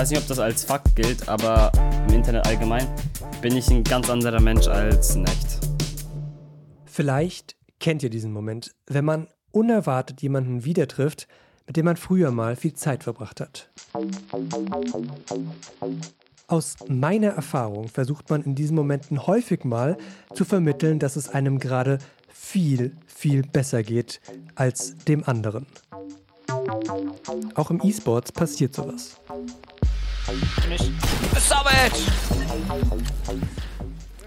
weiß nicht, ob das als Fakt gilt, aber im Internet allgemein bin ich ein ganz anderer Mensch als in echt. Vielleicht kennt ihr diesen Moment, wenn man unerwartet jemanden wieder trifft, mit dem man früher mal viel Zeit verbracht hat. Aus meiner Erfahrung versucht man in diesen Momenten häufig mal zu vermitteln, dass es einem gerade viel, viel besser geht als dem anderen. Auch im E-Sports passiert sowas.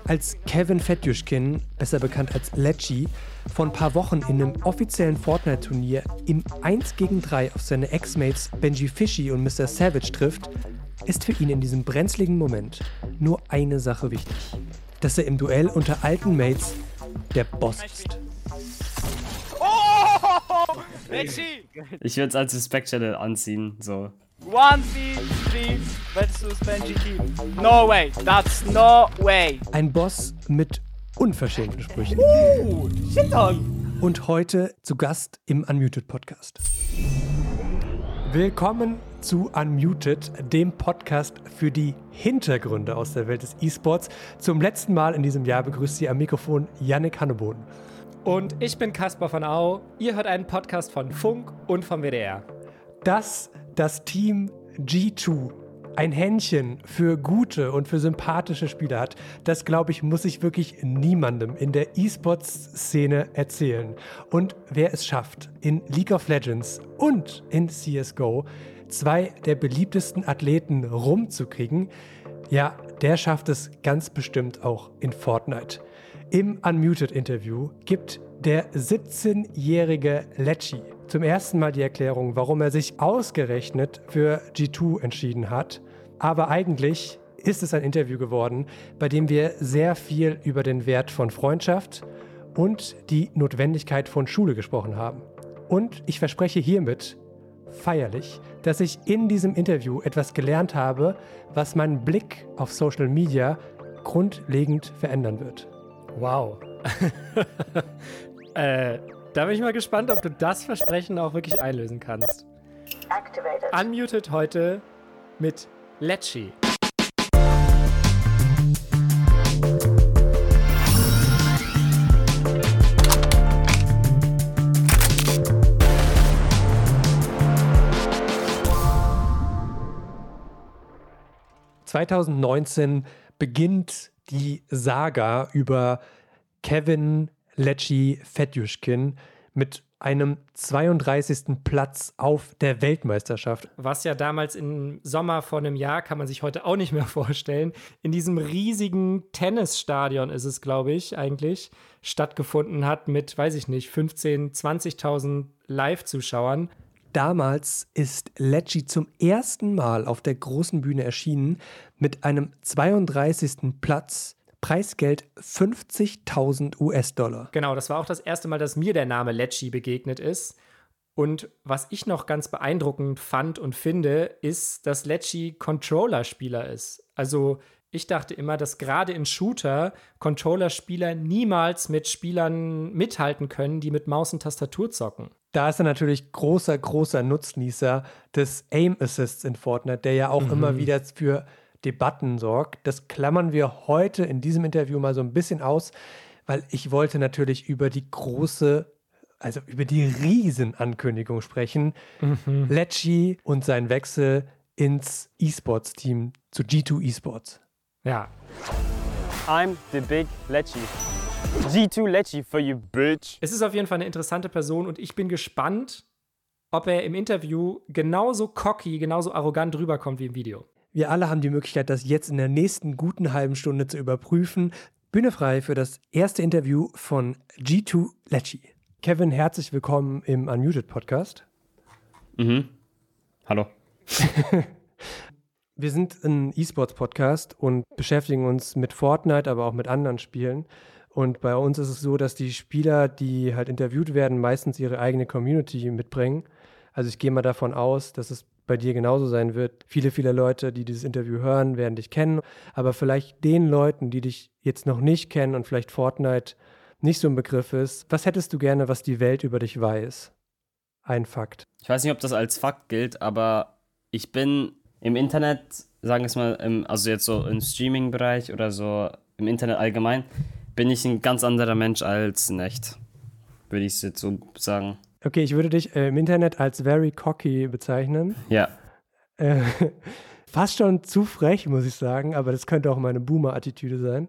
Als Kevin Fetjuschkin, besser bekannt als Lecci, vor ein paar Wochen in einem offiziellen Fortnite-Turnier im 1 gegen 3 auf seine Ex-Mates Benji Fishy und Mr. Savage trifft, ist für ihn in diesem brenzligen Moment nur eine Sache wichtig. Dass er im Duell unter alten Mates der Boss ist. Oh! Lecci! Ich würde es als Respect Channel anziehen, so. One v versus Benji Team. No way, that's no way. Ein Boss mit unverschämten Sprüchen. Uh, shit on. Und heute zu Gast im Unmuted Podcast. Willkommen zu Unmuted, dem Podcast für die Hintergründe aus der Welt des E-Sports. Zum letzten Mal in diesem Jahr begrüßt Sie am Mikrofon Yannick Hanneboden. Und ich bin Caspar von Au. Ihr hört einen Podcast von Funk und vom WDR. Das das Team G2 ein Händchen für gute und für sympathische Spieler hat, das glaube ich, muss ich wirklich niemandem in der E-Sports-Szene erzählen. Und wer es schafft, in League of Legends und in CSGO zwei der beliebtesten Athleten rumzukriegen, ja, der schafft es ganz bestimmt auch in Fortnite. Im Unmuted-Interview gibt der 17-jährige Lecci zum ersten Mal die Erklärung, warum er sich ausgerechnet für G2 entschieden hat. Aber eigentlich ist es ein Interview geworden, bei dem wir sehr viel über den Wert von Freundschaft und die Notwendigkeit von Schule gesprochen haben. Und ich verspreche hiermit feierlich, dass ich in diesem Interview etwas gelernt habe, was meinen Blick auf Social Media grundlegend verändern wird. Wow. äh, da bin ich mal gespannt, ob du das Versprechen auch wirklich einlösen kannst. Activated. Unmuted heute mit Lecci. ...2019 beginnt die Saga über Kevin Lecci Fetjuschkin mit einem 32. Platz auf der Weltmeisterschaft. Was ja damals im Sommer vor einem Jahr, kann man sich heute auch nicht mehr vorstellen, in diesem riesigen Tennisstadion ist es, glaube ich, eigentlich, stattgefunden hat mit, weiß ich nicht, 15, 20.000 Live-Zuschauern. Damals ist Lecci zum ersten Mal auf der großen Bühne erschienen mit einem 32. Platz Preisgeld 50.000 US-Dollar. Genau, das war auch das erste Mal, dass mir der Name Lecci begegnet ist. Und was ich noch ganz beeindruckend fand und finde, ist, dass Lecci Controller-Spieler ist. Also ich dachte immer, dass gerade in Shooter Controller-Spieler niemals mit Spielern mithalten können, die mit Maus und Tastatur zocken. Da ist er natürlich großer, großer Nutznießer des Aim Assists in Fortnite, der ja auch mhm. immer wieder für Debatten sorgt. Das klammern wir heute in diesem Interview mal so ein bisschen aus, weil ich wollte natürlich über die große, also über die Riesenankündigung sprechen. Mhm. Lecci und sein Wechsel ins E-Sports-Team zu G2 Esports. Ja. I'm the big Lecci. G2 Lecci for you, bitch. Es ist auf jeden Fall eine interessante Person und ich bin gespannt, ob er im Interview genauso cocky, genauso arrogant rüberkommt wie im Video. Wir alle haben die Möglichkeit, das jetzt in der nächsten guten halben Stunde zu überprüfen. Bühne frei für das erste Interview von G2 Lecci. Kevin, herzlich willkommen im Unmuted Podcast. Mhm. Hallo. Wir sind ein E-Sports-Podcast und beschäftigen uns mit Fortnite, aber auch mit anderen Spielen. Und bei uns ist es so, dass die Spieler, die halt interviewt werden, meistens ihre eigene Community mitbringen. Also ich gehe mal davon aus, dass es bei dir genauso sein wird. Viele, viele Leute, die dieses Interview hören, werden dich kennen, aber vielleicht den Leuten, die dich jetzt noch nicht kennen und vielleicht Fortnite nicht so ein Begriff ist, was hättest du gerne, was die Welt über dich weiß? Ein Fakt. Ich weiß nicht, ob das als Fakt gilt, aber ich bin im Internet, sagen wir es mal, im, also jetzt so im Streaming-Bereich oder so im Internet allgemein, bin ich ein ganz anderer Mensch als in echt. Würde ich es jetzt so sagen. Okay, ich würde dich äh, im Internet als very cocky bezeichnen. Ja. Äh, fast schon zu frech, muss ich sagen, aber das könnte auch meine Boomer-Attitüde sein.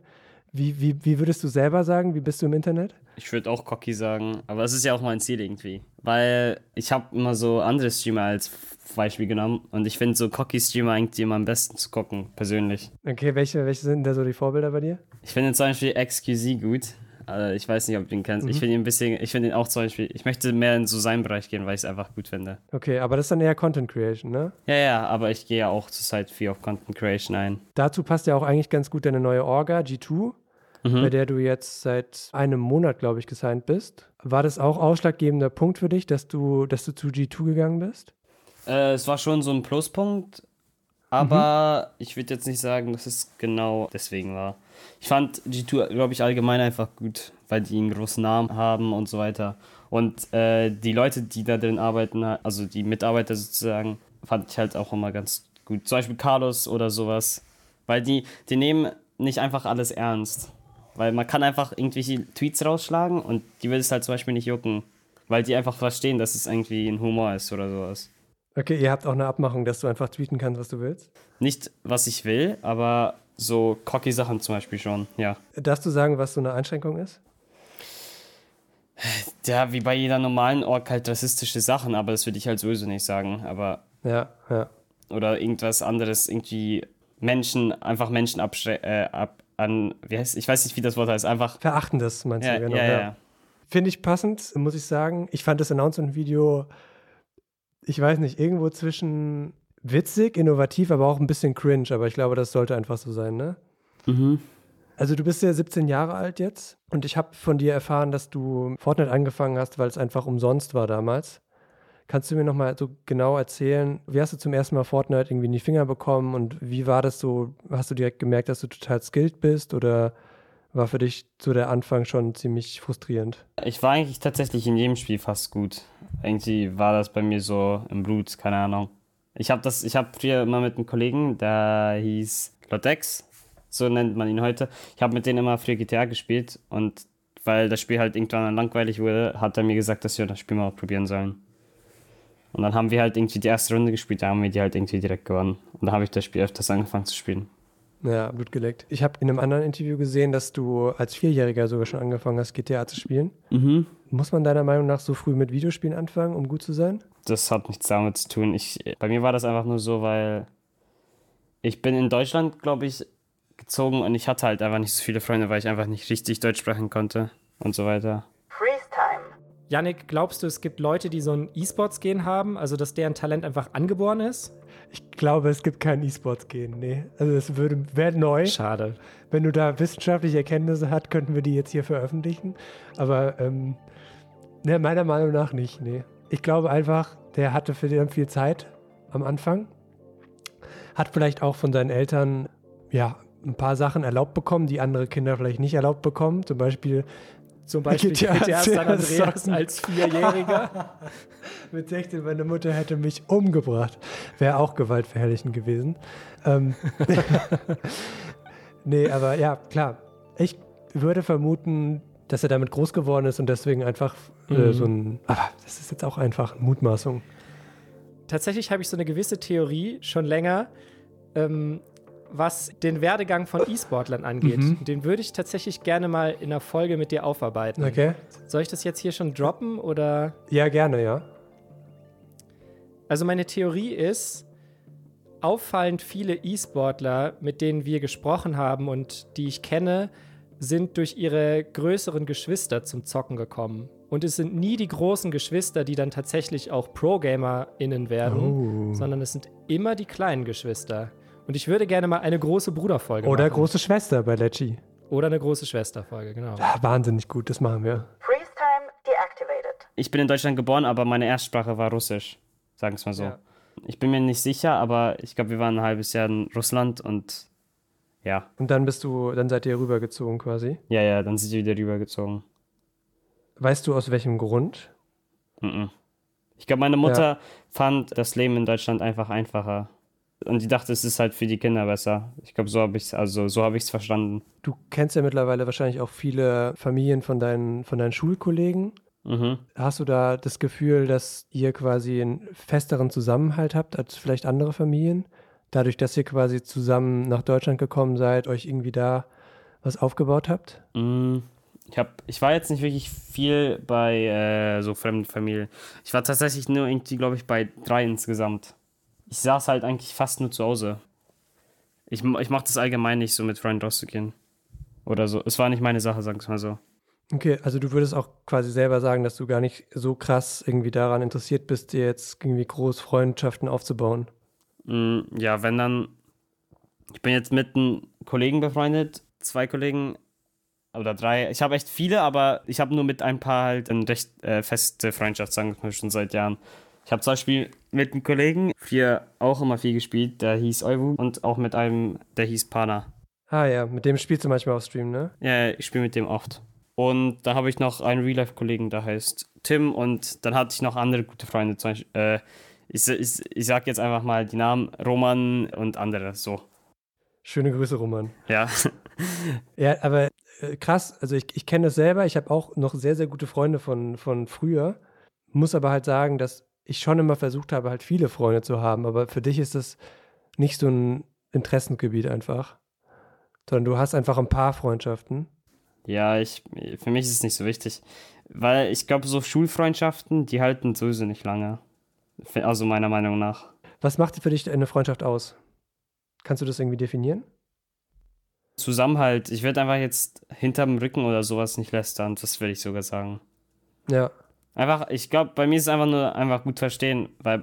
Wie, wie, wie würdest du selber sagen, wie bist du im Internet? Ich würde auch cocky sagen, aber es ist ja auch mein Ziel irgendwie. Weil ich habe immer so andere Streamer als Beispiel genommen und ich finde so cocky Streamer eigentlich immer am besten zu gucken, persönlich. Okay, welche, welche sind da so die Vorbilder bei dir? Ich finde zum Beispiel XQZ gut. Also ich weiß nicht, ob du ihn kennst. Mhm. Ich finde ihn ein bisschen, ich finde ihn auch zum Beispiel, ich möchte mehr in so seinen Bereich gehen, weil ich es einfach gut finde. Okay, aber das ist dann eher Content Creation, ne? Ja, ja, aber ich gehe ja auch zurzeit viel auf Content Creation ein. Dazu passt ja auch eigentlich ganz gut deine neue Orga, G2 mhm. bei der du jetzt seit einem Monat, glaube ich, gesigned bist. War das auch ausschlaggebender Punkt für dich, dass du, dass du zu G2 gegangen bist? Äh, es war schon so ein Pluspunkt, aber mhm. ich würde jetzt nicht sagen, dass es genau deswegen war. Ich fand G2, glaube ich, allgemein einfach gut, weil die einen großen Namen haben und so weiter. Und äh, die Leute, die da drin arbeiten, also die Mitarbeiter sozusagen, fand ich halt auch immer ganz gut. Zum Beispiel Carlos oder sowas. Weil die, die nehmen nicht einfach alles ernst. Weil man kann einfach irgendwelche Tweets rausschlagen und die will es halt zum Beispiel nicht jucken. Weil die einfach verstehen, dass es irgendwie ein Humor ist oder sowas. Okay, ihr habt auch eine Abmachung, dass du einfach tweeten kannst, was du willst? Nicht, was ich will, aber so cocky Sachen zum Beispiel schon, ja. Darfst du sagen, was so eine Einschränkung ist? Ja, wie bei jeder normalen Org halt rassistische Sachen, aber das würde ich halt sowieso nicht sagen. Aber. Ja, ja. Oder irgendwas anderes, irgendwie Menschen, einfach Menschen äh, ab, an, wie heißt, ich weiß nicht, wie das Wort heißt, einfach. Verachtendes, meinst ja, du, genau. Ja, ja. ja. Finde ich passend, muss ich sagen. Ich fand das Announcement-Video, ich weiß nicht, irgendwo zwischen witzig, innovativ, aber auch ein bisschen cringe. Aber ich glaube, das sollte einfach so sein, ne? Mhm. Also du bist ja 17 Jahre alt jetzt und ich habe von dir erfahren, dass du Fortnite angefangen hast, weil es einfach umsonst war damals. Kannst du mir nochmal so genau erzählen, wie hast du zum ersten Mal Fortnite irgendwie in die Finger bekommen und wie war das so? Hast du direkt gemerkt, dass du total skilled bist oder war für dich so der Anfang schon ziemlich frustrierend? Ich war eigentlich tatsächlich in jedem Spiel fast gut. Irgendwie war das bei mir so im Blut, keine Ahnung. Ich habe das, ich habe früher immer mit einem Kollegen, der hieß Lodex, so nennt man ihn heute. Ich habe mit denen immer früher GTA gespielt und weil das Spiel halt irgendwann langweilig wurde, hat er mir gesagt, dass wir das Spiel mal probieren sollen. Und dann haben wir halt irgendwie die erste Runde gespielt, da haben wir die halt irgendwie direkt gewonnen. Und da habe ich das Spiel öfters angefangen zu spielen. Ja, Blut geleckt. Ich habe in einem anderen Interview gesehen, dass du als Vierjähriger sogar schon angefangen hast, GTA zu spielen. Mhm. Muss man deiner Meinung nach so früh mit Videospielen anfangen, um gut zu sein? Das hat nichts damit zu tun. Ich, bei mir war das einfach nur so, weil ich bin in Deutschland, glaube ich, gezogen und ich hatte halt einfach nicht so viele Freunde, weil ich einfach nicht richtig Deutsch sprechen konnte und so weiter. Yannick, glaubst du, es gibt Leute, die so ein E-Sports-Gen haben, also dass deren Talent einfach angeboren ist? Ich glaube, es gibt kein E-Sports-Gen, nee. Also es würde wäre neu. Schade. Wenn du da wissenschaftliche Erkenntnisse hast, könnten wir die jetzt hier veröffentlichen. Aber ähm, ne, meiner Meinung nach nicht, nee. Ich glaube einfach, der hatte für den viel Zeit am Anfang. Hat vielleicht auch von seinen Eltern ja, ein paar Sachen erlaubt bekommen, die andere Kinder vielleicht nicht erlaubt bekommen. Zum Beispiel zum Beispiel GTA, GTA San Andreas als Vierjähriger. Mit 16, meine Mutter hätte mich umgebracht. Wäre auch gewaltverherrlichend gewesen. Ähm nee, aber ja, klar. Ich würde vermuten, dass er damit groß geworden ist und deswegen einfach äh, mhm. so ein. Aber das ist jetzt auch einfach Mutmaßung. Tatsächlich habe ich so eine gewisse Theorie schon länger. Ähm, was den Werdegang von E-Sportlern angeht. Mhm. Den würde ich tatsächlich gerne mal in einer Folge mit dir aufarbeiten. Okay. Soll ich das jetzt hier schon droppen oder? Ja, gerne, ja. Also meine Theorie ist, auffallend viele E-Sportler, mit denen wir gesprochen haben und die ich kenne, sind durch ihre größeren Geschwister zum Zocken gekommen. Und es sind nie die großen Geschwister, die dann tatsächlich auch Pro-GamerInnen werden, oh. sondern es sind immer die kleinen Geschwister. Und ich würde gerne mal eine große Bruderfolge Oder machen. Oder große Schwester bei Lecci. Oder eine große Schwesterfolge, genau. Ja, wahnsinnig gut, das machen wir. Freeze time deactivated. Ich bin in Deutschland geboren, aber meine Erstsprache war Russisch. Sagen wir es mal so. Ja. Ich bin mir nicht sicher, aber ich glaube, wir waren ein halbes Jahr in Russland und ja. Und dann bist du, dann seid ihr rübergezogen quasi? Ja, ja, dann sind wir wieder rübergezogen. Weißt du aus welchem Grund? Mm -mm. Ich glaube, meine Mutter ja. fand das Leben in Deutschland einfach einfacher Und die dachte, es ist halt für die Kinder besser. Ich glaube, so habe ich es, also so habe ich es verstanden. Du kennst ja mittlerweile wahrscheinlich auch viele Familien von deinen, von deinen Schulkollegen. Mhm. Hast du da das Gefühl, dass ihr quasi einen festeren Zusammenhalt habt als vielleicht andere Familien? Dadurch, dass ihr quasi zusammen nach Deutschland gekommen seid, euch irgendwie da was aufgebaut habt? Mm, Ich, hab, ich war jetzt nicht wirklich viel bei äh, so fremden Familien. Ich war tatsächlich nur irgendwie, glaube ich, bei drei insgesamt. Ich saß halt eigentlich fast nur zu Hause. Ich, ich mache das allgemein nicht so mit Freunden rauszugehen. Oder so. Es war nicht meine Sache, sagen wir mal so. Okay, also du würdest auch quasi selber sagen, dass du gar nicht so krass irgendwie daran interessiert bist, dir jetzt irgendwie groß Freundschaften aufzubauen. Mm, ja, wenn dann. Ich bin jetzt mit einem Kollegen befreundet, zwei Kollegen oder drei. Ich habe echt viele, aber ich habe nur mit ein paar halt eine recht äh, feste Freundschaft, sagen wir schon seit Jahren. Ich habe zum Beispiel mit einem Kollegen viel, auch immer viel gespielt, der hieß Euwu und auch mit einem, der hieß Pana. Ah ja, mit dem spielst du manchmal auf Stream, ne? Ja, ich spiele mit dem oft. Und da habe ich noch einen Real-Life-Kollegen, der heißt Tim. Und dann hatte ich noch andere gute Freunde. Zum Beispiel, äh, ich, ich, ich sag jetzt einfach mal die Namen Roman und andere. So. Schöne Grüße, Roman. Ja. Ja, aber äh, krass, also ich, ich kenne das selber, ich habe auch noch sehr, sehr gute Freunde von, von früher, muss aber halt sagen, dass ich schon immer versucht habe, halt viele Freunde zu haben, aber für dich ist das nicht so ein Interessengebiet einfach, sondern du hast einfach ein paar Freundschaften. Ja, ich, für mich ist es nicht so wichtig. Weil ich glaube, so Schulfreundschaften, die halten sowieso nicht lange. Also meiner Meinung nach. Was macht für dich eine Freundschaft aus? Kannst du das irgendwie definieren? Zusammenhalt. Ich würde einfach jetzt hinterm Rücken oder sowas nicht lästern. Das würde ich sogar sagen. Ja, Einfach, ich glaube, bei mir ist es einfach nur einfach gut verstehen, weil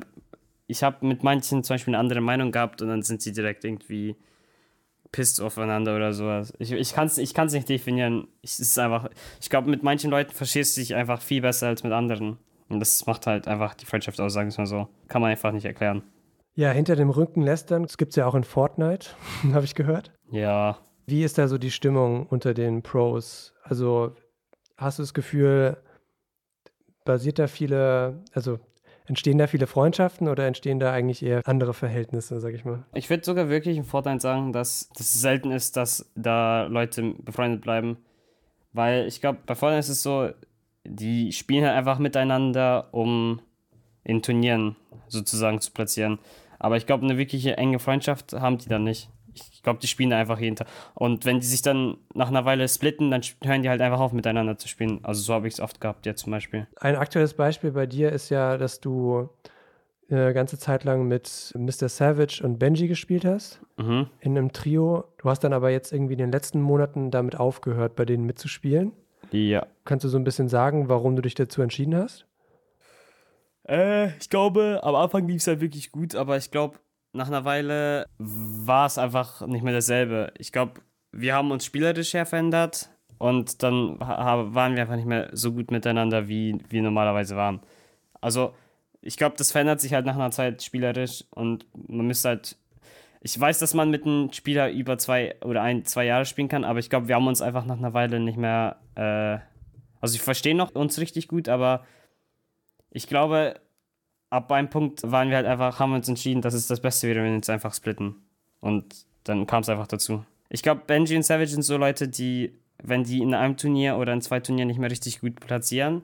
ich habe mit manchen zum Beispiel eine andere Meinung gehabt und dann sind sie direkt irgendwie pissed aufeinander oder sowas. Ich, ich kann es ich kann's nicht definieren. Ich, es ist einfach, ich glaube, mit manchen Leuten verstehst du dich einfach viel besser als mit anderen. Und das macht halt einfach die Freundschaft aus, sagen wir mal so. Kann man einfach nicht erklären. ja, hinter dem Rücken lästern, das gibt es ja auch in Fortnite, habe ich gehört. Ja, Wie ist da so die Stimmung unter den Pros? Also hast du das Gefühl, basiert da viele, also entstehen da viele Freundschaften oder entstehen da eigentlich eher andere Verhältnisse, sag ich mal? Ich würde sogar wirklich im Fortnite sagen, dass das selten ist, dass da Leute befreundet bleiben. Weil ich glaube, bei Fortnite ist es so, die spielen halt einfach miteinander, um in Turnieren sozusagen zu platzieren. Aber ich glaube, eine wirkliche enge Freundschaft haben die dann nicht. Ich glaube, die spielen einfach jeden Tag. Und wenn die sich dann nach einer Weile splitten, dann hören die halt einfach auf, miteinander zu spielen. Also so habe ich es oft gehabt, jetzt zum Beispiel. Ein aktuelles Beispiel bei dir ist ja, dass du eine ganze Zeit lang mit Mr. Savage und Benji gespielt hast, Mhm. in einem Trio. Du hast dann aber jetzt irgendwie in den letzten Monaten damit aufgehört, bei denen mitzuspielen. Ja. Kannst du so ein bisschen sagen, warum du dich dazu entschieden hast? Äh, ich glaube, am Anfang lief es halt wirklich gut, aber ich glaube, nach einer Weile war es einfach nicht mehr dasselbe. Ich glaube, wir haben uns spielerisch her verändert und dann waren wir einfach nicht mehr so gut miteinander, wie wir normalerweise waren. Also, ich glaube, das verändert sich halt nach einer Zeit spielerisch und man müsste halt. Ich weiß, dass man mit einem Spieler über zwei oder ein, zwei Jahre spielen kann, aber ich glaube, wir haben uns einfach nach einer Weile nicht mehr. Äh, also, ich verstehe noch uns richtig gut, aber ich glaube, ab einem Punkt waren wir halt einfach, haben wir uns entschieden, dass es das Beste wäre, wenn wir uns einfach splitten. Und dann kam es einfach dazu. Ich glaube, Benji und Savage sind so Leute, die, wenn die in einem Turnier oder in zwei Turnieren nicht mehr richtig gut platzieren,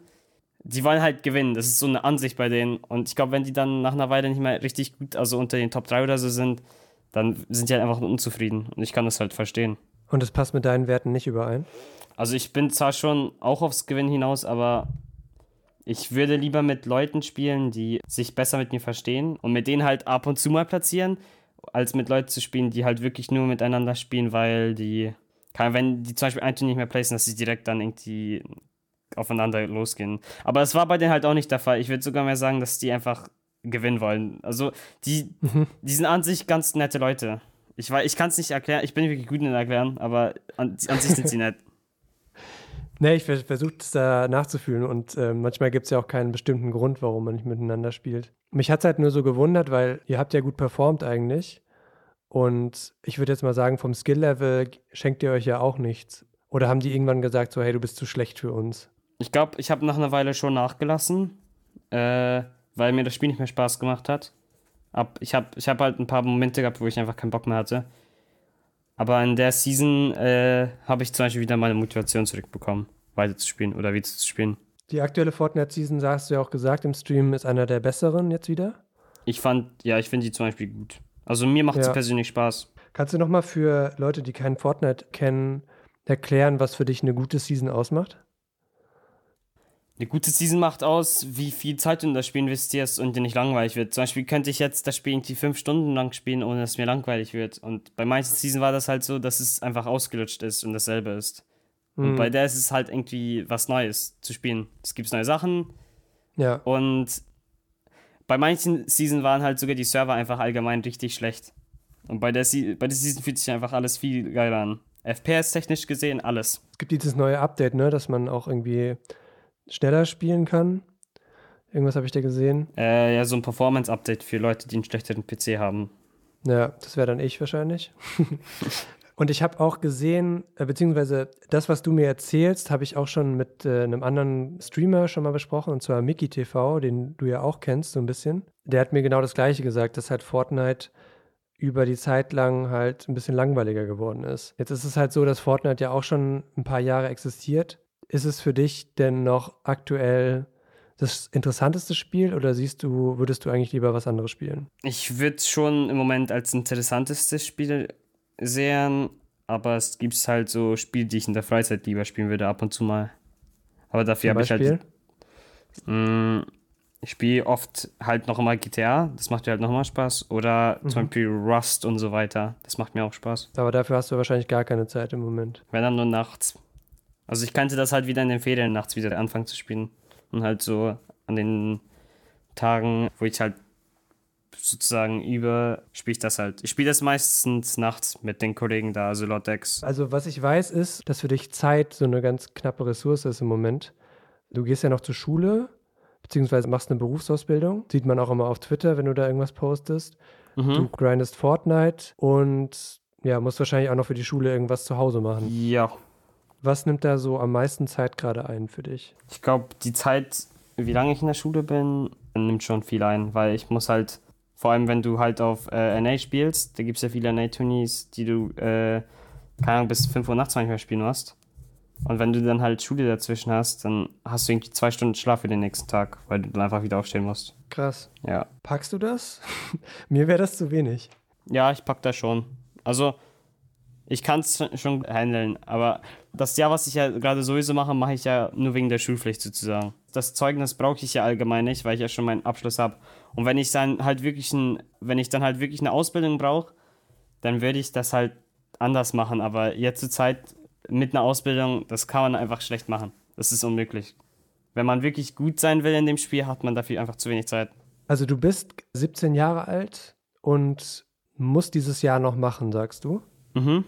die wollen halt gewinnen. Das ist so eine Ansicht bei denen. Und ich glaube, wenn die dann nach einer Weile nicht mehr richtig gut, also unter den Top 3 oder so sind, dann sind die halt einfach unzufrieden. Und ich kann das halt verstehen. Und es passt mit deinen Werten nicht überein? Also ich bin zwar schon auch aufs Gewinn hinaus, aber ich würde lieber mit Leuten spielen, die sich besser mit mir verstehen und mit denen halt ab und zu mal platzieren, als mit Leuten zu spielen, die halt wirklich nur miteinander spielen, weil die, kann, wenn die zum Beispiel ein Turnier nicht mehr placen, dass sie direkt dann irgendwie aufeinander losgehen. Aber es war bei denen halt auch nicht der Fall. Ich würde sogar mehr sagen, dass die einfach gewinnen wollen. Also die, die sind an sich ganz nette Leute. Ich, ich kann es nicht erklären, ich bin wirklich gut in Erklären, aber an, an sich sind sie nett. Nee, ich vers- versuche es da nachzufühlen und äh, manchmal gibt es ja auch keinen bestimmten Grund, warum man nicht miteinander spielt. Mich hat es halt nur so gewundert, weil ihr habt ja gut performt eigentlich und ich würde jetzt mal sagen, vom Skill-Level schenkt ihr euch ja auch nichts. Oder haben die irgendwann gesagt, so hey, du bist zu schlecht für uns? Ich glaube, ich habe nach einer Weile schon nachgelassen, äh, weil mir das Spiel nicht mehr Spaß gemacht hat. ab. Ich habe ich hab halt ein paar Momente gehabt, wo ich einfach keinen Bock mehr hatte. Aber in der Season äh, habe ich zum Beispiel wieder meine Motivation zurückbekommen, weiterzuspielen oder wieder zu spielen. Die aktuelle Fortnite-Season, hast du ja auch gesagt im Stream, ist einer der besseren jetzt wieder. Ich fand, ja, ich finde die zum Beispiel gut. Also mir macht es Ja. persönlich Spaß. Kannst du nochmal für Leute, die keinen Fortnite kennen, erklären, was für dich eine gute Season ausmacht? Eine gute Season macht aus, wie viel Zeit du in das Spiel investierst und dir nicht langweilig wird. Zum Beispiel könnte ich jetzt das Spiel irgendwie fünf Stunden lang spielen, ohne dass es mir langweilig wird. Und bei manchen Season war das halt so, dass es einfach ausgelutscht ist und dasselbe ist. Und Mhm. bei der ist es halt irgendwie was Neues zu spielen. Es gibt neue Sachen Ja, und bei manchen Season waren halt sogar die Server einfach allgemein richtig schlecht. Und bei der, Se bei der Season fühlt sich einfach alles viel geiler an. FPS-technisch gesehen, alles. es gibt dieses neue Update, ne, dass man auch irgendwie schneller spielen kann. Irgendwas habe ich da gesehen. Äh, ja, so ein Performance-Update für Leute, die einen schlechteren PC haben. Ja, das wäre dann ich wahrscheinlich. Und ich habe auch gesehen, äh, beziehungsweise das, was du mir erzählst, habe ich auch schon mit äh, einem anderen Streamer schon mal besprochen, und zwar Mickey TV, den du ja auch kennst, so ein bisschen. Der hat mir genau das Gleiche gesagt, dass halt Fortnite über die Zeit lang halt ein bisschen langweiliger geworden ist. Jetzt ist es halt so, dass Fortnite ja auch schon ein paar Jahre existiert. Ist es für dich denn noch aktuell das interessanteste Spiel oder siehst du, würdest du eigentlich lieber was anderes spielen? Ich würde es schon im Moment als interessantestes Spiel sehen, aber es gibt halt so Spiele, die ich in der Freizeit lieber spielen würde, ab und zu mal. Aber dafür Zum habe ich halt. Mh, ich spiele oft halt noch immer GTA, das macht mir halt nochmal Spaß. Oder zum Mhm. Beispiel Rust und so weiter, das macht mir auch Spaß. Aber dafür hast du wahrscheinlich gar keine Zeit im Moment. Wenn dann nur nachts. Also ich könnte das halt wieder in den Ferien nachts wieder anfangen zu spielen. Und halt so an den Tagen, wo ich halt sozusagen über, spiele ich das halt. Ich spiele das meistens nachts mit den Kollegen da, also Lotex. Also was ich weiß ist, dass für dich Zeit so eine ganz knappe Ressource ist im Moment. Du gehst ja noch zur Schule, beziehungsweise machst eine Berufsausbildung. Sieht man auch immer auf Twitter, wenn du da irgendwas postest. Du Mhm. grindest Fortnite und ja, musst wahrscheinlich auch noch für die Schule irgendwas zu Hause machen. Ja, Was nimmt da so am meisten Zeit gerade ein für dich? ich glaube, die Zeit, wie lange ich in der Schule bin, nimmt schon viel ein, weil ich muss halt, vor allem wenn du halt auf äh, NA spielst, da gibt es ja viele NA-Turniers, die du, äh, keine Ahnung, bis 5 Uhr nachts manchmal spielen musst. Und wenn du dann halt Schule dazwischen hast, dann hast du irgendwie zwei Stunden Schlaf für den nächsten Tag, weil du dann einfach wieder aufstehen musst. Krass. Ja. Packst du das? Mir wäre das zu wenig. Ja, ich pack das schon. Also, ich kann es schon handeln, aber das Jahr, was ich ja gerade sowieso mache, mache ich ja nur wegen der Schulpflicht sozusagen. Das Zeugnis brauche ich ja allgemein nicht, weil ich ja schon meinen Abschluss habe. Und wenn ich dann halt wirklich ein, wenn ich dann halt wirklich eine Ausbildung brauche, dann würde ich das halt anders machen. Aber jetzt zur Zeit mit einer Ausbildung, das kann man einfach schlecht machen. Das ist unmöglich. Wenn man wirklich gut sein will in dem Spiel, hat man dafür einfach zu wenig Zeit. Also du bist 17 Jahre alt und musst dieses Jahr noch machen, sagst du. Mhm.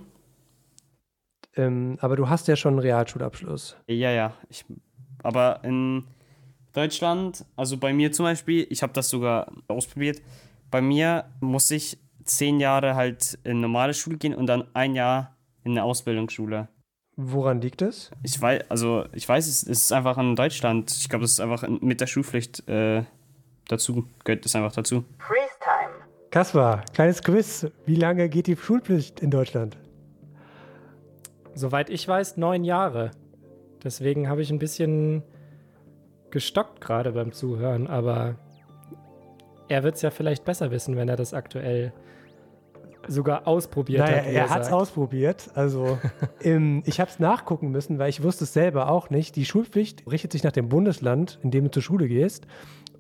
Ähm, aber du hast ja schon einen Realschulabschluss. Ja, ja. Ich, aber in Deutschland, also bei mir zum Beispiel, ich habe das sogar ausprobiert. Bei mir muss ich zehn Jahre halt in normale Schule gehen und dann ein Jahr in eine Ausbildungsschule. Woran liegt es? Ich weiß, also ich weiß, es, es ist einfach in Deutschland. Ich glaube, das ist einfach in- mit der Schulpflicht äh, dazu, gehört es einfach dazu. Freeze time. Kaspar, kleines Quiz. Wie lange geht die Schulpflicht in Deutschland? Soweit ich weiß, neun Jahre. Deswegen habe ich ein bisschen gestockt gerade beim Zuhören, aber er wird es ja vielleicht besser wissen, wenn er das aktuell sogar ausprobiert Naja, hat. er hat es ausprobiert. Also ähm, ich habe es nachgucken müssen, weil ich wusste es selber auch nicht. Die Schulpflicht richtet sich nach dem Bundesland, in dem du zur Schule gehst.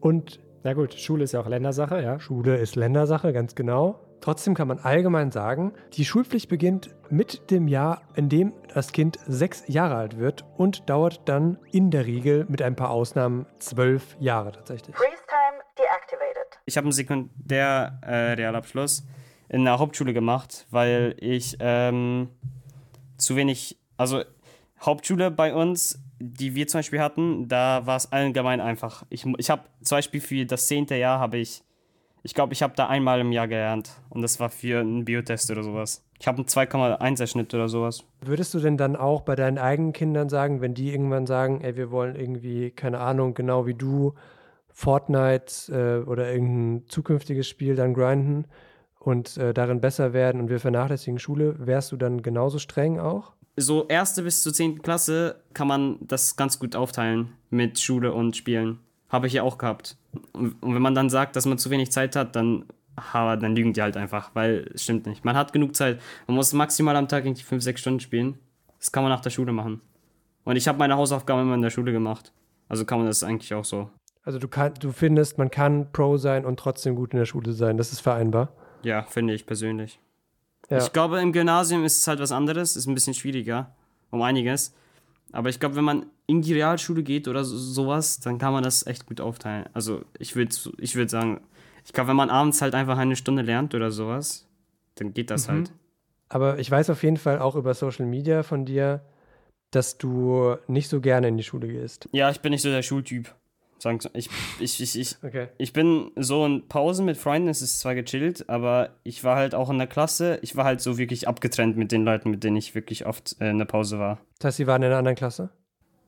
Und Na gut, Schule ist ja auch Ländersache, ja. Schule ist Ländersache, ganz genau. Trotzdem kann man allgemein sagen, die Schulpflicht beginnt mit dem Jahr, in dem das Kind sechs Jahre alt wird und dauert dann in der Regel mit ein paar Ausnahmen zwölf Jahre tatsächlich. Freeze time deactivated. Ich habe einen Sekundär-Realabschluss in der Hauptschule gemacht, weil ich ähm, zu wenig, also Hauptschule bei uns, die wir zum Beispiel hatten, da war es allgemein einfach. Ich, ich habe zum Beispiel für das zehnte Jahr habe ich, ich glaube, ich habe da einmal im Jahr gelernt und das war für einen Biotest oder sowas. Ich habe einen 2,1er Schnitt oder sowas. Würdest du denn dann auch bei deinen eigenen Kindern sagen, wenn die irgendwann sagen, ey, wir wollen irgendwie, keine Ahnung, genau wie du, Fortnite äh, oder irgendein zukünftiges Spiel dann grinden und äh, darin besser werden und wir vernachlässigen Schule, wärst du dann genauso streng auch? So erste bis zur 10. Klasse kann man das ganz gut aufteilen mit Schule und Spielen. Habe ich ja auch gehabt. Und, und wenn man dann sagt, dass man zu wenig Zeit hat, dann, ha, dann lügen die halt einfach, weil es stimmt nicht. Man hat genug Zeit. Man muss maximal am Tag irgendwie 5, 6 Stunden spielen. Das kann man nach der Schule machen. Und ich habe meine Hausaufgaben immer in der Schule gemacht. Also kann man das eigentlich auch so. Also du, kann, du findest, man kann Pro sein und trotzdem gut in der Schule sein. Das ist vereinbar. Ja, finde ich persönlich. Ja. Ich glaube, im Gymnasium ist es halt was anderes, ist ein bisschen schwieriger, um einiges. Aber ich glaube, wenn man in die Realschule geht oder so, sowas, dann kann man das echt gut aufteilen. Also ich würde ich würd sagen, ich glaube, wenn man abends halt einfach eine Stunde lernt oder sowas, dann geht das Mhm. halt. Aber ich weiß auf jeden Fall auch über Social Media von dir, dass du nicht so gerne in die Schule gehst. Ja, ich bin nicht so der Schultyp. Sagen ich, ich, ich, ich, Okay. ich bin so in Pausen mit Freunden, es ist zwar gechillt, aber ich war halt auch in der Klasse, ich war halt so wirklich abgetrennt mit den Leuten, mit denen ich wirklich oft äh, in der Pause war. Das heißt, sie waren in einer anderen Klasse?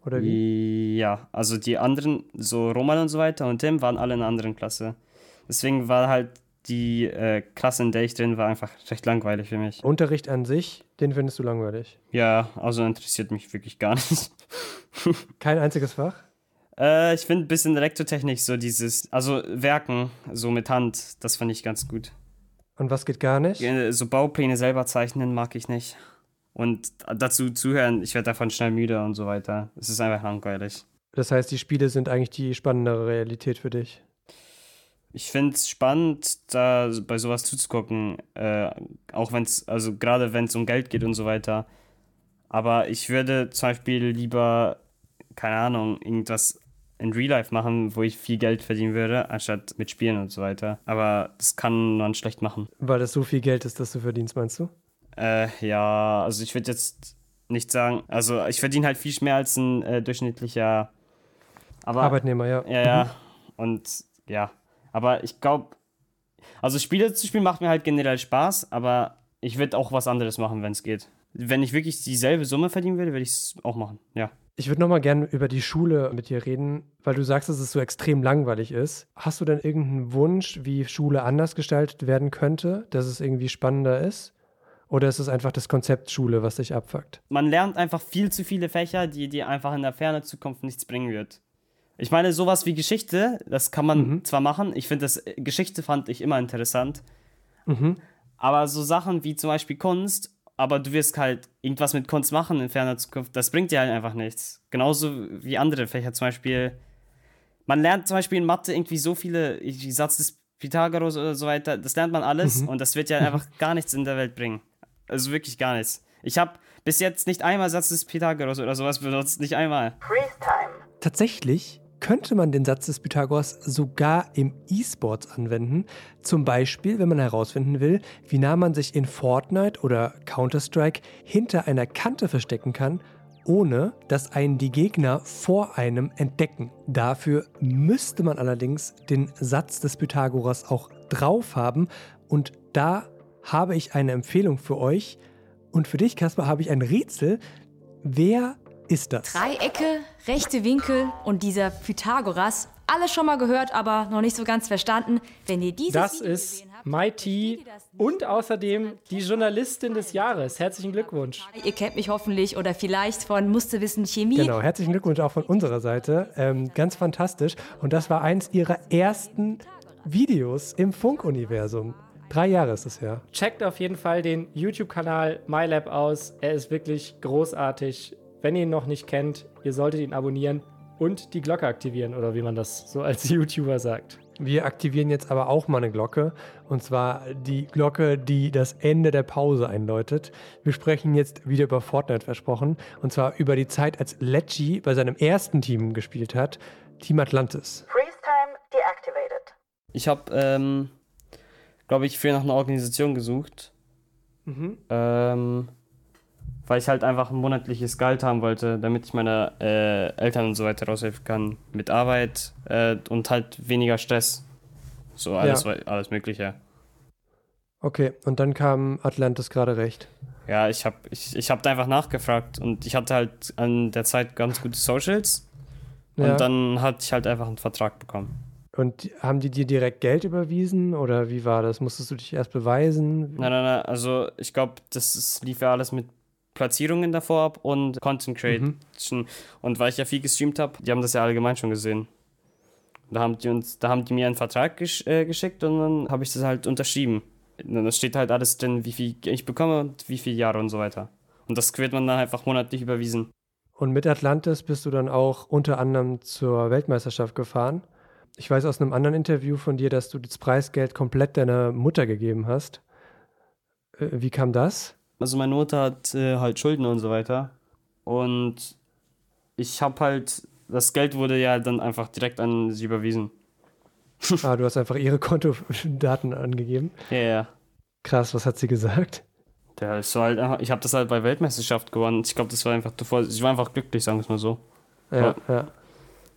Oder wie? Ja, also die anderen, so Roman und so weiter und Tim waren alle in einer anderen Klasse. Deswegen war halt die äh, Klasse, in der ich drin war, einfach recht langweilig für mich. Unterricht an sich, den findest du langweilig. Ja, also interessiert mich wirklich gar nicht. Kein einziges Fach? Äh, ich finde ein bisschen Elektrotechnik, so dieses, also Werken, so mit Hand, das fand ich ganz gut. Und was geht gar nicht? Äh, So Baupläne selber zeichnen mag ich nicht. Und dazu zuhören, ich werde davon schnell müde und so weiter. Es ist einfach langweilig. Das heißt, die Spiele sind eigentlich die spannendere Realität für dich. Ich finde es spannend, da bei sowas zuzugucken, äh, auch wenn es, also gerade wenn es um Geld geht und so weiter. Aber ich würde zum Beispiel lieber, keine Ahnung, irgendwas in Real Life machen, wo ich viel Geld verdienen würde, anstatt mit Spielen und so weiter. Aber das kann man schlecht machen. Weil das so viel Geld ist, das du verdienst, meinst du? Äh, ja, also ich würde jetzt nicht sagen, also ich verdiene halt viel mehr als ein äh, durchschnittlicher aber, Arbeitnehmer, ja. Ja, ja. Und ja. Aber ich glaube, also Spiele zu spielen macht mir halt generell Spaß, aber ich würde auch was anderes machen, wenn es geht. Wenn ich wirklich dieselbe Summe verdienen würde, würde ich es auch machen. Ja. Ich würde nochmal gerne über die Schule mit dir reden, weil du sagst, dass es so extrem langweilig ist. Hast du denn irgendeinen Wunsch, wie Schule anders gestaltet werden könnte, dass es irgendwie spannender ist? Oder ist es einfach das Konzept Schule, was dich abfuckt? Man lernt einfach viel zu viele Fächer, die dir einfach in der fernen Zukunft nichts bringen wird. Ich meine, sowas wie Geschichte, das kann man zwar machen. Ich finde, das äh, Geschichte fand ich immer interessant. Aber so Sachen wie zum Beispiel Kunst, aber du wirst halt irgendwas mit Kunst machen in ferner Zukunft, das bringt dir halt einfach nichts. Genauso wie andere Fächer, zum Beispiel. Man lernt zum Beispiel in Mathe irgendwie so viele, wie Satz des Pythagoras oder so weiter, das lernt man alles und das wird ja einfach gar nichts in der Welt bringen. Also wirklich gar nichts. Ich habe bis jetzt nicht einmal Satz des Pythagoras oder sowas benutzt, nicht einmal. Freeze time. Tatsächlich könnte man den Satz des Pythagoras sogar im E-Sports anwenden. Zum Beispiel, wenn man herausfinden will, wie nah man sich in Fortnite oder Counter-Strike hinter einer Kante verstecken kann, ohne dass einen die Gegner vor einem entdecken. Dafür müsste man allerdings den Satz des Pythagoras auch drauf haben. Und da habe ich eine Empfehlung für euch. Und für dich, Kasper, habe ich ein Rätsel. Wer ist das? Dreiecke, rechte Winkel und dieser Pythagoras. Alles schon mal gehört, aber noch nicht so ganz verstanden. Wenn ihr dieses Das Video ist Mighty und außerdem die Journalistin des Jahres. Herzlichen Glückwunsch. Ihr kennt mich hoffentlich oder vielleicht von Musste wissen Chemie. Genau, herzlichen Glückwunsch auch von unserer Seite. Ähm, ganz fantastisch. Und das war eins ihrer ersten Videos im Funk-Universum. Drei Jahre ist es her. Checkt auf jeden Fall den YouTube-Kanal MyLab aus. Er ist wirklich großartig. Wenn ihr ihn noch nicht kennt, ihr solltet ihn abonnieren und die Glocke aktivieren oder wie man das so als YouTuber sagt. Wir aktivieren jetzt aber auch mal eine Glocke. Und zwar die Glocke, die das Ende der Pause einläutet. Wir sprechen jetzt wieder über Fortnite versprochen. Und zwar über die Zeit, als Lecce bei seinem ersten Team gespielt hat. Team Atlantis. Freeze time deactivated. Ich habe, ähm, glaube ich, früher nach einer Organisation gesucht. Ähm, weil ich halt einfach ein monatliches Gehalt haben wollte, damit ich meine äh, Eltern und so weiter raushelfen kann. Mit Arbeit äh, und halt weniger Stress. So alles, Ja. alles Mögliche. Okay, und dann kam Atlantis gerade recht. Ja, ich habe ich, ich hab da einfach nachgefragt und ich hatte halt an der Zeit ganz gute Socials. Ja. Und dann hatte ich halt einfach einen Vertrag bekommen. Und haben die dir direkt Geld überwiesen oder wie war das? Musstest du dich erst beweisen? Nein, nein, nein, also ich glaube, das ist, lief ja alles mit Platzierungen davor ab und Content Creation. Mhm. Und weil ich ja viel gestreamt habe, die haben das ja allgemein schon gesehen. Da haben die uns, da haben die mir einen Vertrag gesch äh, geschickt und dann habe ich das halt unterschrieben. Und da steht halt alles drin, wie viel ich bekomme und wie viele Jahre und so weiter. Und das wird man dann einfach monatlich überwiesen. Und mit Atlantis bist du dann auch unter anderem zur Weltmeisterschaft gefahren. Ich weiß aus einem anderen Interview von dir, dass du das Preisgeld komplett deiner Mutter gegeben hast. Äh, wie kam das? Also meine Mutter hat äh, halt Schulden und so weiter. Und ich habe halt das Geld wurde ja dann einfach direkt an sie überwiesen. ah, du hast einfach ihre Kontodaten angegeben? Ja, ja. Krass, was hat sie gesagt? Ja, ist so halt, ich habe das halt bei Weltmeisterschaft gewonnen. Ich glaube, das war einfach davor. Ich war einfach glücklich, sagen wir es mal so. Ja, ja.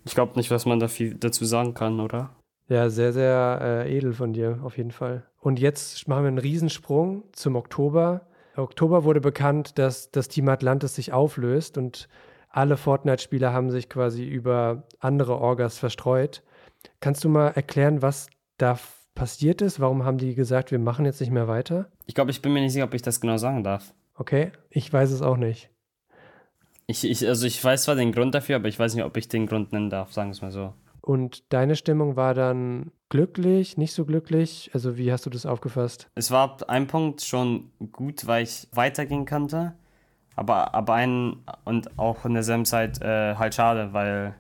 Ich glaube nicht, was man da viel dazu sagen kann, oder? Ja, sehr, sehr äh, edel von dir, auf jeden Fall. Und jetzt machen wir einen Riesensprung zum Oktober. Oktober wurde bekannt, dass das Team Atlantis sich auflöst und alle Fortnite-Spieler haben sich quasi über andere Orgas verstreut. Kannst du mal erklären, was da passiert ist? Warum haben die gesagt, wir machen jetzt nicht mehr weiter? Ich glaube, ich bin mir nicht sicher, ob ich das genau sagen darf. Okay, ich weiß es auch nicht. Ich, ich, also ich weiß zwar den Grund dafür, aber ich weiß nicht, ob ich den Grund nennen darf, sagen wir es mal so. Und deine Stimmung war dann glücklich, nicht so glücklich? Also wie hast du das aufgefasst? Es war ab einem Punkt schon gut, weil ich weitergehen konnte. Aber ab einem und auch in derselben Zeit äh, halt schade, weil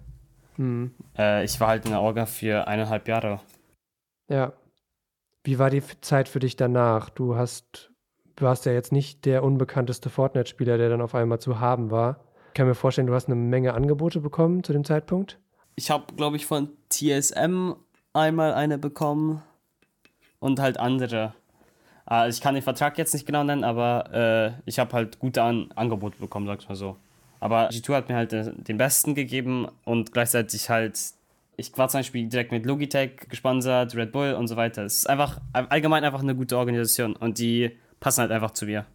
hm. äh, ich war halt in der Orga für eineinhalb Jahre. Ja. Wie war die Zeit für dich danach? Du hast, du warst ja jetzt nicht der unbekannteste Fortnite-Spieler, der dann auf einmal zu haben war. Ich kann mir vorstellen, du hast eine Menge Angebote bekommen zu dem Zeitpunkt. Ich habe, glaube ich, von TSM einmal eine bekommen und halt andere. Also ich kann den Vertrag jetzt nicht genau nennen, aber äh, ich habe halt gute An Angebote bekommen, sag ich mal so. Aber G2 hat mir halt äh, den besten gegeben und gleichzeitig halt, ich war zum Beispiel direkt mit Logitech gesponsert, Red Bull und so weiter. Es ist einfach allgemein einfach eine gute Organisation und die passen halt einfach zu mir.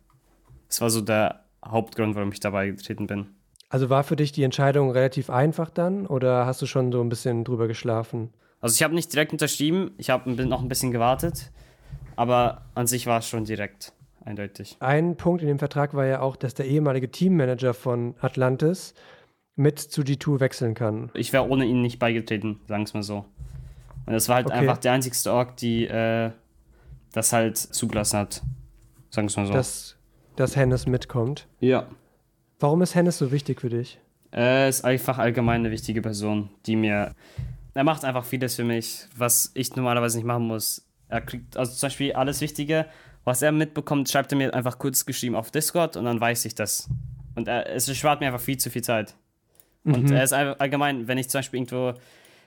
Das war so der Hauptgrund, warum ich dabei getreten bin. Also war für dich die Entscheidung relativ einfach dann oder hast du schon so ein bisschen drüber geschlafen? Also ich habe nicht direkt unterschrieben, ich habe noch ein bisschen gewartet aber an sich war es schon direkt, eindeutig. Ein Punkt in dem Vertrag war ja auch, dass der ehemalige Teammanager von Atlantis mit zu G2 wechseln kann. Ich wäre ohne ihn nicht beigetreten, sagen wir es mal so. Und das war halt okay. einfach der einzigste Org, die äh, das halt zugelassen hat, sagen wir es mal so. Dass, dass Hennes mitkommt? Ja. Warum ist Hennes so wichtig für dich? Er ist einfach allgemein eine wichtige Person, die mir. Er macht einfach vieles für mich, was ich normalerweise nicht machen muss. Er kriegt, also zum Beispiel alles Wichtige, was er mitbekommt, schreibt er mir einfach kurz geschrieben auf Discord und dann weiß ich das. Und er, es spart mir einfach viel zu viel Zeit. Mhm. Und er ist allgemein, wenn ich zum Beispiel irgendwo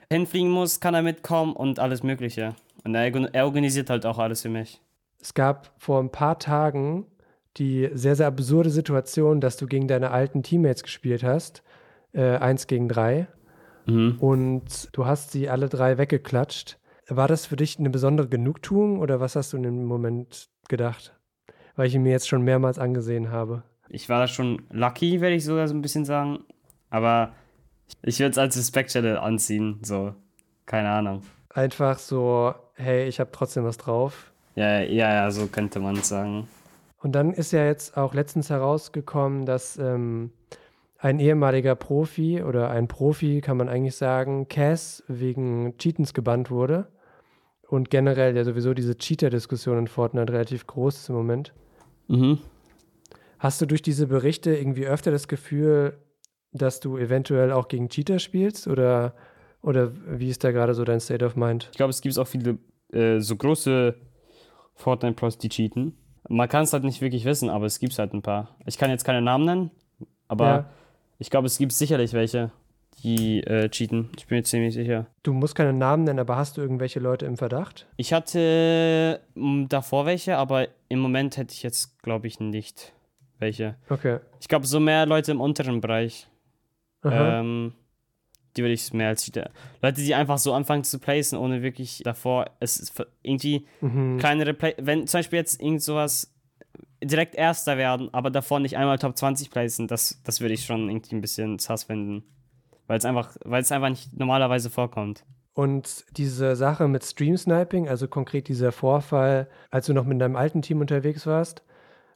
hinfliegen muss, kann er mitkommen und alles Mögliche. Und er, er organisiert halt auch alles für mich. Es gab vor ein paar Tagen die sehr, sehr absurde Situation, dass du gegen deine alten Teammates gespielt hast. Äh, eins gegen drei. Mhm. Und du hast sie alle drei weggeklatscht. War das für dich eine besondere Genugtuung oder was hast du in dem Moment gedacht? Weil ich ihn mir jetzt schon mehrmals angesehen habe. Ich war da schon lucky, werde ich sogar so ein bisschen sagen. Aber ich würde es als Respektstelle anziehen, so. Keine Ahnung. Einfach so, hey, ich habe trotzdem was drauf. Ja, ja, ja, so könnte man es sagen. Und dann ist ja jetzt auch letztens herausgekommen, dass ähm, ein ehemaliger Profi oder ein Profi, kann man eigentlich sagen, Cass wegen Cheatens gebannt wurde. Und generell ja sowieso diese Cheater-Diskussion in Fortnite relativ groß ist im Moment. Mhm. Hast du durch diese Berichte irgendwie öfter das Gefühl, dass du eventuell auch gegen Cheater spielst? Oder, oder wie ist da gerade so dein State of Mind? Ich glaube, es gibt auch viele äh, so große Fortnite-Pros, die cheaten. Man kann es halt nicht wirklich wissen, aber es gibt halt ein paar. Ich kann jetzt keine Namen nennen, aber ja. Ich glaube, es gibt sicherlich welche, die äh, cheaten. Ich bin mir ziemlich sicher. Du musst keine Namen nennen, aber hast du irgendwelche Leute im Verdacht? Ich hatte m, davor welche, aber im Moment hätte ich jetzt, glaube ich, nicht welche. Okay. Ich glaube, so mehr Leute im unteren Bereich. Ähm, die würde ich mehr als Cheater. Leute, die einfach so anfangen zu placen, ohne wirklich davor. Es ist irgendwie mhm. kleinere Play. Wenn zum Beispiel jetzt irgend sowas direkt Erster werden, aber davor nicht einmal Top 20 placen, das, das würde ich schon irgendwie ein bisschen sass finden. Weil es einfach, weil es einfach nicht normalerweise vorkommt. Und diese Sache mit Stream Sniping, also konkret dieser Vorfall, als du noch mit deinem alten Team unterwegs warst,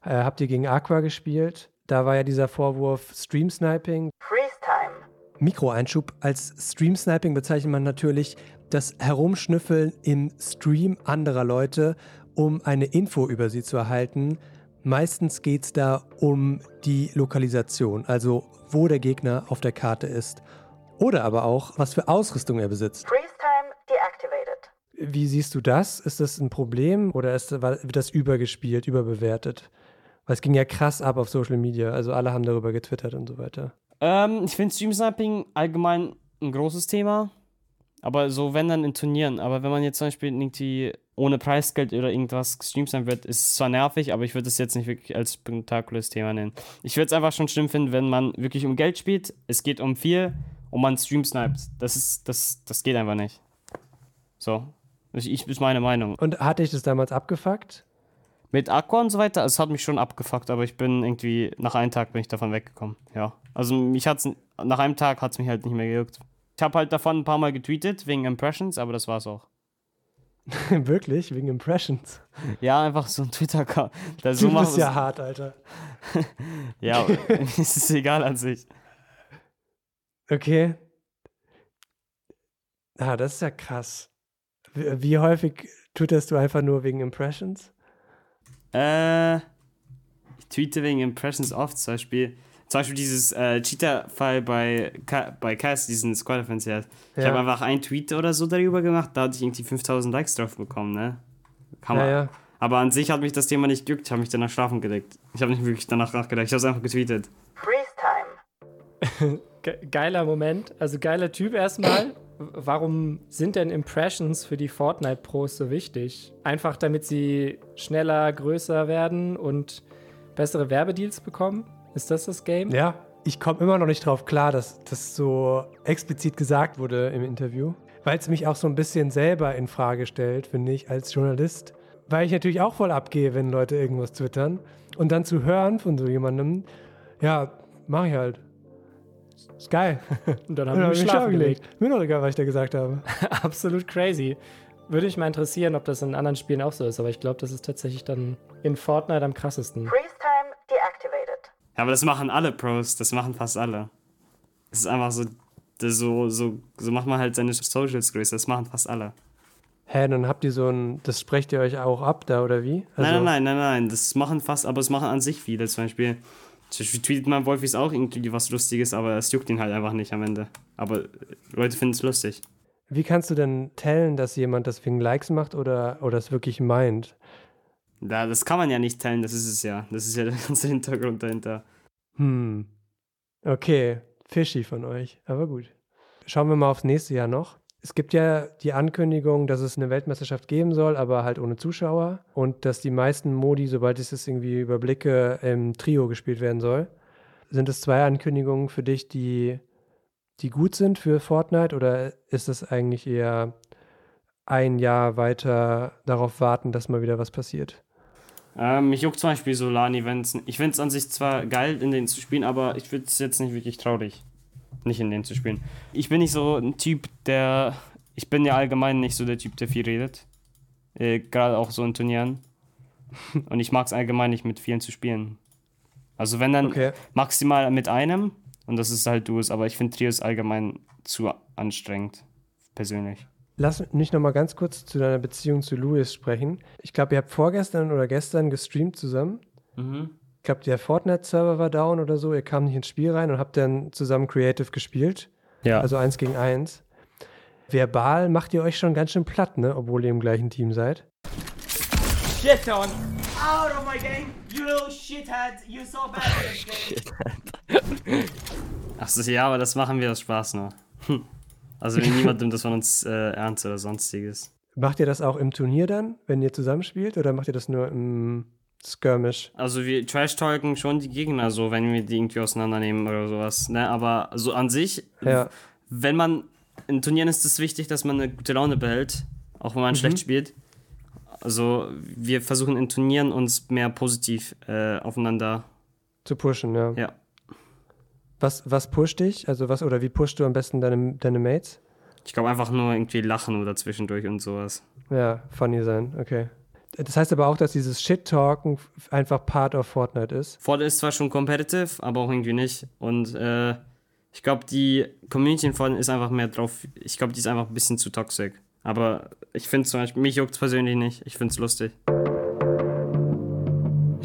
äh, habt ihr gegen Aqua gespielt. Da war ja dieser Vorwurf Stream Sniping. Freeze time. Mikroeinschub. Als Stream Sniping bezeichnet man natürlich das Herumschnüffeln im Stream anderer Leute, um eine Info über sie zu erhalten. Meistens geht es da um die Lokalisation, also wo der Gegner auf der Karte ist. Oder aber auch, was für Ausrüstung er besitzt. Freeze time deactivated. Wie siehst du das? Ist das ein Problem oder ist, wird das übergespielt, überbewertet? Weil es ging ja krass ab auf Social Media. Also alle haben darüber getwittert und so weiter. Ähm, ich finde Stream Sniping allgemein ein großes Thema. Aber so, wenn dann in Turnieren. Aber wenn man jetzt zum Beispiel irgendwie ohne Preisgeld oder irgendwas gestreamt sein wird, ist es zwar nervig, aber ich würde es jetzt nicht wirklich als spektakuläres Thema nennen. Ich würde es einfach schon schlimm finden, wenn man wirklich um Geld spielt, es geht um viel und man stream sniped. Das ist, das, das geht einfach nicht. So. Ich, ich ist meine Meinung. Und hatte ich das damals abgefuckt? Mit Aqua und so weiter, es hat mich schon abgefuckt, aber ich bin irgendwie, nach einem Tag bin ich davon weggekommen. Ja. Also mich hat's, nach einem Tag hat es mich halt nicht mehr gejuckt. Ich habe halt davon ein paar Mal getweetet, wegen Impressions, aber das war's auch. Wirklich? Wegen Impressions? Ja, einfach so ein Twitter-Account. Du So bist ja hart, Alter. Ja, mir ist es egal an sich. Okay. Ah, das ist ja krass. Wie, wie häufig twitterst du einfach nur wegen Impressions? Äh, ich tweete wegen Impressions oft, zum Beispiel. Zum Beispiel dieses äh, Cheater-Fall bei, Ka bei Cass, diesen Squad Offense. Ich Ja. habe einfach einen Tweet oder so darüber gemacht, da hatte ich irgendwie 5000 Likes drauf bekommen, ne? Kann man. Ja, ja. Aber an sich hat mich das Thema nicht gejuckt, ich habe mich danach schlafen gelegt. Ich habe nicht wirklich danach nachgedacht, ich habe es einfach getweetet. Freeze time. Ge geiler Moment, also geiler Typ erstmal. Warum sind denn Impressions für die Fortnite-Pros so wichtig? Einfach damit sie schneller, größer werden und bessere Werbedeals bekommen? Ist das das Game? Ja, ich komme immer noch nicht drauf klar, dass das so explizit gesagt wurde im Interview, weil es mich auch so ein bisschen selber in Frage stellt, finde ich, als Journalist. Weil ich natürlich auch voll abgehe, wenn Leute irgendwas twittern. Und dann zu hören von so jemandem, ja, mach ich halt. Ist geil. Und dann haben wir mich ich mich schlafen gelegt. gelegt. Mir doch egal, was ich da gesagt habe. Absolut crazy. Würde mich mal interessieren, ob das in anderen Spielen auch so ist, aber ich glaube, das ist tatsächlich dann in Fortnite am krassesten. Freeze time deactivated. Ja, aber das machen alle Pros, das machen fast alle. Es ist einfach so, das so, so, so macht man halt seine Socials größer, das machen fast alle. Hä, dann habt ihr so ein, das sprecht ihr euch auch ab da, oder wie? Also, Nein, nein, nein, nein, nein, das machen fast, aber es machen an sich viele. Zum Beispiel, zum Beispiel tweetet man Wolfis auch irgendwie was Lustiges, aber es juckt ihn halt einfach nicht am Ende. Aber Leute finden es lustig. Wie kannst du denn tellen, dass jemand das wegen Likes macht oder, oder es wirklich meint? Da, das kann man ja nicht teilen, das ist es ja. Das ist ja der ganze Hintergrund dahinter. Hm. Okay, fishy von euch, aber gut. Schauen wir mal aufs nächste Jahr noch. Es gibt ja die Ankündigung, dass es eine Weltmeisterschaft geben soll, aber halt ohne Zuschauer. Und dass die meisten Modi, sobald ich es irgendwie überblicke, im Trio gespielt werden soll. Sind es zwei Ankündigungen für dich, die, die gut sind für Fortnite? Oder ist es eigentlich eher ein Jahr weiter darauf warten, dass mal wieder was passiert? Ähm, ich juckt zum Beispiel so LAN-Events. Ich finde es an sich zwar geil, in denen zu spielen, aber ich finde es jetzt nicht wirklich traurig, nicht in denen zu spielen. Ich bin nicht so ein Typ, der. Ich bin ja allgemein nicht so der Typ, der viel redet. Äh, Gerade auch so in Turnieren. Und ich mag es allgemein nicht, mit vielen zu spielen. Also, wenn dann Okay. maximal mit einem, und das ist halt Duos, aber ich finde Trios allgemein zu anstrengend, persönlich. Lass mich noch mal ganz kurz zu deiner Beziehung zu Louis sprechen. Ich glaube, ihr habt vorgestern oder gestern gestreamt zusammen. Mhm. Ich glaube, der Fortnite-Server war down oder so. Ihr kam nicht ins Spiel rein und habt dann zusammen Creative gespielt. Ja. Also eins gegen eins. Verbal macht ihr euch schon ganz schön platt, ne? Obwohl ihr im gleichen Team seid. Shit on. Out of my game, you little shithead. You so bad this game. Achso, ja, aber das machen wir aus Spaß nur. Hm. Also wenn niemand nimmt das von uns äh, ernst oder sonstiges. Macht ihr das auch im Turnier dann, wenn ihr zusammenspielt? Oder macht ihr das nur im Skirmish? Also wir trash-talken schon die Gegner so, wenn wir die irgendwie auseinandernehmen oder sowas. Ne? Aber so an sich, Ja. wenn man in Turnieren ist es wichtig, dass man eine gute Laune behält, auch wenn man schlecht spielt. Also wir versuchen in Turnieren uns mehr positiv äh, aufeinander. Zu pushen, ja. Ja. Was, was pusht dich? Also was oder wie pushst du am besten deine, deine Mates? Ich glaube einfach nur irgendwie lachen oder zwischendurch und sowas. Ja, funny sein, okay. Das heißt aber auch, dass dieses Shit-Talken einfach Part of Fortnite ist. Fortnite ist zwar schon competitive, aber auch irgendwie nicht. Und äh, ich glaube, die Community in Fortnite ist einfach mehr drauf. Ich glaube, die ist einfach ein bisschen zu toxisch. Aber ich finde es zum Beispiel, mich juckt es persönlich nicht. Ich finde es lustig.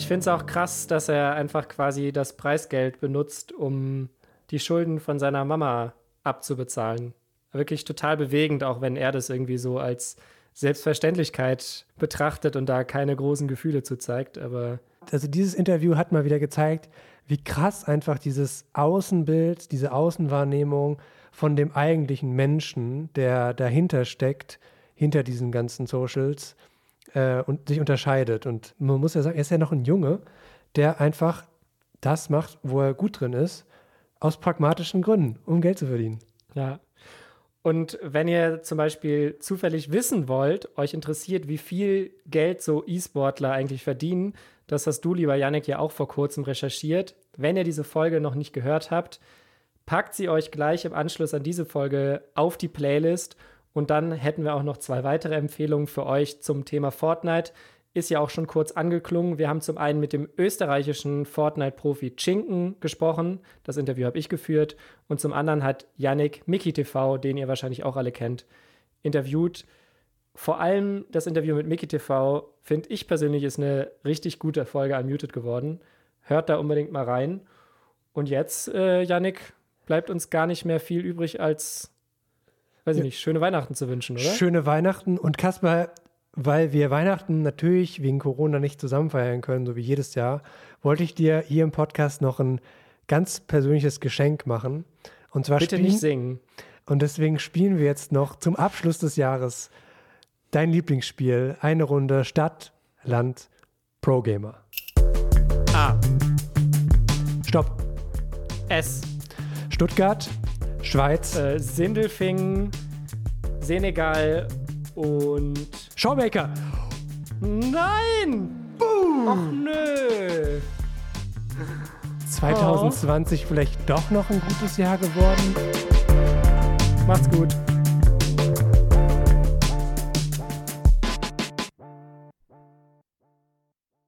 Ich finde es auch krass, dass er einfach quasi das Preisgeld benutzt, um die Schulden von seiner Mama abzubezahlen. Wirklich total bewegend, auch wenn er das irgendwie so als Selbstverständlichkeit betrachtet und da keine großen Gefühle zu zeigt. Aber Also dieses Interview hat mal wieder gezeigt, wie krass einfach dieses Außenbild, diese Außenwahrnehmung von dem eigentlichen Menschen, der dahinter steckt, hinter diesen ganzen Socials äh, und sich unterscheidet. Und man muss ja sagen, er ist ja noch ein Junge, der einfach das macht, wo er gut drin ist, aus pragmatischen Gründen, um Geld zu verdienen. Ja. Und wenn ihr zum Beispiel zufällig wissen wollt, euch interessiert, wie viel Geld so E-Sportler eigentlich verdienen, das hast du, lieber Yannick, ja auch vor kurzem recherchiert. Wenn ihr diese Folge noch nicht gehört habt, packt sie euch gleich im Anschluss an diese Folge auf die Playlist. Und dann hätten wir auch noch zwei weitere Empfehlungen für euch zum Thema Fortnite. Ist ja auch schon kurz angeklungen. Wir haben zum einen mit dem österreichischen Fortnite-Profi Chinken gesprochen. Das Interview habe ich geführt. Und zum anderen hat Yannick Mickey TV, den ihr wahrscheinlich auch alle kennt, interviewt. Vor allem das Interview mit Mickey TV, finde ich persönlich, ist eine richtig gute Folge Unmuted geworden. Hört da unbedingt mal rein. Und jetzt, äh, Yannick, bleibt uns gar nicht mehr viel übrig, als, weiß ich nicht, schöne Weihnachten zu wünschen, oder? Schöne Weihnachten. Und Kasper, weil wir Weihnachten natürlich wegen Corona nicht zusammen feiern können, so wie jedes Jahr, wollte ich dir hier im Podcast noch ein ganz persönliches Geschenk machen. Und zwar Bitte spielen, nicht singen. Und deswegen spielen wir jetzt noch zum Abschluss des Jahres dein Lieblingsspiel, eine Runde Stadt, Land, Pro Gamer. A. Stopp. S. Stuttgart, Schweiz, Äh, Sindelfingen, Senegal und. Showmaker. Nein! Och nö! 2020 vielleicht doch noch ein gutes Jahr geworden. Macht's gut.